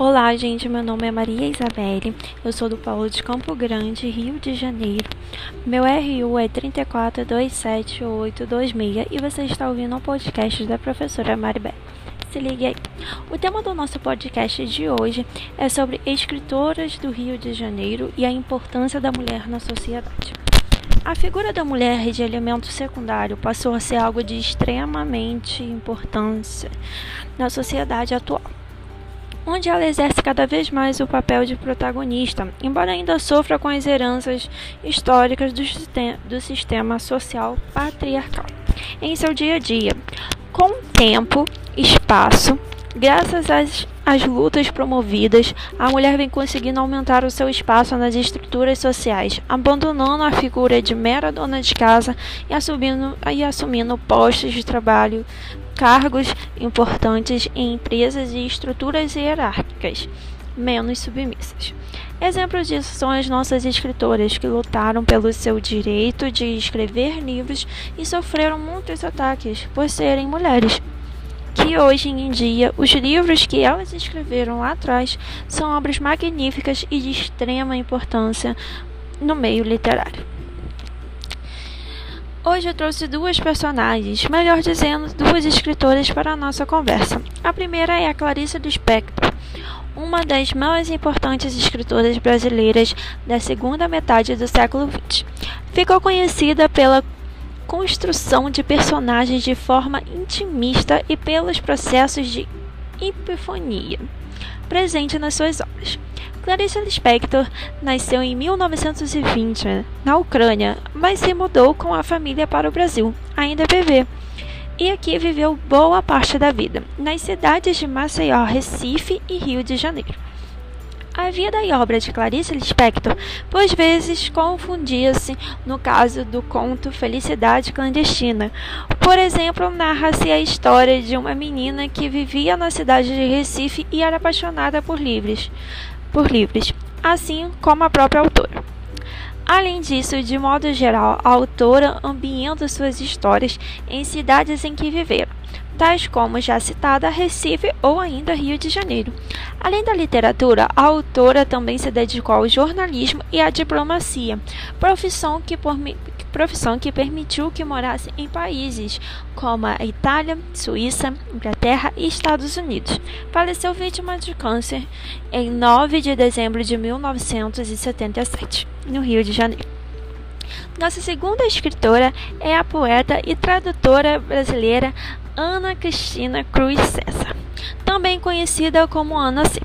Olá, gente. Meu nome é Maria Isabelle. Eu sou do Paulo de Campo Grande, Rio de Janeiro. Meu RU é 34278826 e você está ouvindo um podcast da professora Maribel. Se ligue aí. O tema do nosso podcast de hoje é sobre escritoras do Rio de Janeiro e a importância da mulher na sociedade. A figura da mulher de elemento secundário passou a ser algo de extremamente importância na sociedade atual onde ela exerce cada vez mais o papel de protagonista, embora ainda sofra com as heranças históricas do, sistema, do sistema social patriarcal em seu dia a dia. Com tempo, espaço, graças às, às lutas promovidas, a mulher vem conseguindo aumentar o seu espaço nas estruturas sociais, abandonando a figura de mera dona de casa e assumindo, e assumindo postos de trabalho cargos importantes em empresas e estruturas hierárquicas menos submissas. Exemplos disso são as nossas escritoras que lutaram pelo seu direito de escrever livros e sofreram muitos ataques por serem mulheres. Que hoje em dia os livros que elas escreveram lá atrás são obras magníficas e de extrema importância no meio literário. Hoje eu trouxe duas personagens, melhor dizendo, duas escritoras para a nossa conversa. A primeira é a Clarice Lispector, uma das mais importantes escritoras brasileiras da segunda metade do século XX. Ficou conhecida pela construção de personagens de forma intimista e pelos processos de epifonia presente nas suas obras. Clarice Lispector nasceu em 1920 na Ucrânia, mas se mudou com a família para o Brasil, ainda bebê. E aqui viveu boa parte da vida, nas cidades de Maceió, Recife e Rio de Janeiro. A vida e obra de Clarice Lispector, por vezes, confundia-se no caso do conto Felicidade Clandestina. Por exemplo, narra-se a história de uma menina que vivia na cidade de Recife e era apaixonada por livros por livros, assim como a própria autora. Além disso, de modo geral, a autora ambienta suas histórias em cidades em que viveram, tais como já citada Recife ou ainda Rio de Janeiro. Além da literatura, a autora também se dedicou ao jornalismo e à diplomacia, profissão que, por, profissão que permitiu que morasse em países como a Itália, Suíça, Inglaterra e Estados Unidos. Faleceu vítima de câncer em 9 de dezembro de 1977, no Rio de Janeiro. Nossa segunda escritora é a poeta e tradutora brasileira Ana Cristina Cruz César, também conhecida como Ana C.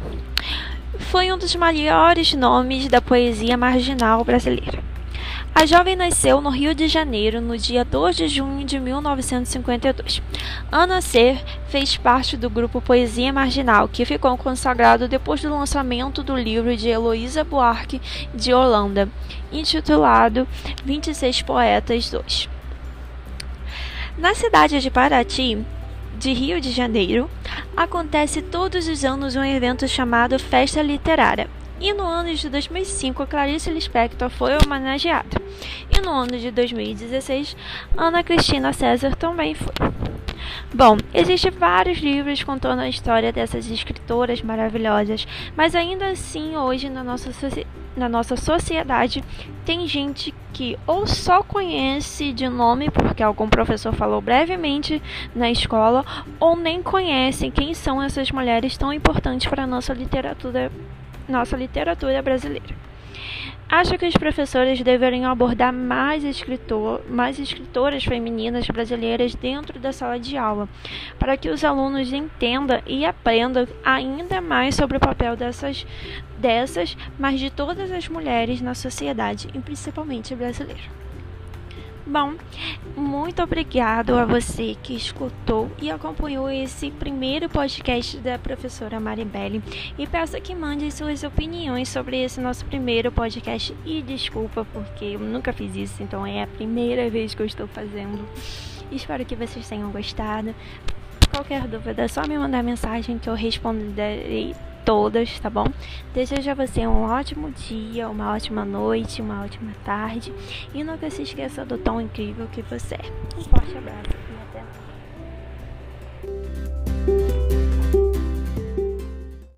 Foi um dos maiores nomes da poesia marginal brasileira. A jovem nasceu no Rio de Janeiro no dia 2 de junho de 1952. Ana C. fez parte do grupo Poesia Marginal, que ficou consagrado depois do lançamento do livro de Heloísa Buarque de Holanda, intitulado 26 Poetas 2. Na cidade de Paraty, de Rio de Janeiro, acontece todos os anos um evento chamado Festa Literária, e no ano de 2005, Clarice Lispector foi homenageada. E no ano de 2016, Ana Cristina César também foi. Bom, existem vários livros contando a história dessas escritoras maravilhosas, mas ainda assim, hoje na nossa, na nossa sociedade, tem gente que ou só conhece de nome, porque algum professor falou brevemente na escola, ou nem conhecem quem são essas mulheres tão importantes para a nossa literatura nossa literatura brasileira. Acho que os professores deveriam abordar mais, escritor, mais escritoras femininas brasileiras dentro da sala de aula, para que os alunos entendam e aprendam ainda mais sobre o papel dessas, dessas, mas de todas as mulheres na sociedade, e principalmente brasileira. Bom, muito obrigado a você que escutou e acompanhou esse primeiro podcast da professora Maribelle e peço que mande suas opiniões sobre esse nosso primeiro podcast e desculpa porque eu nunca fiz isso, então é a primeira vez que eu estou fazendo. Espero que vocês tenham gostado. Qualquer dúvida é só me mandar mensagem que eu responderei todas, tá bom? Desejo a você um ótimo dia, uma ótima noite, uma ótima tarde e nunca se esqueça do tão incrível que você é. Um forte abraço.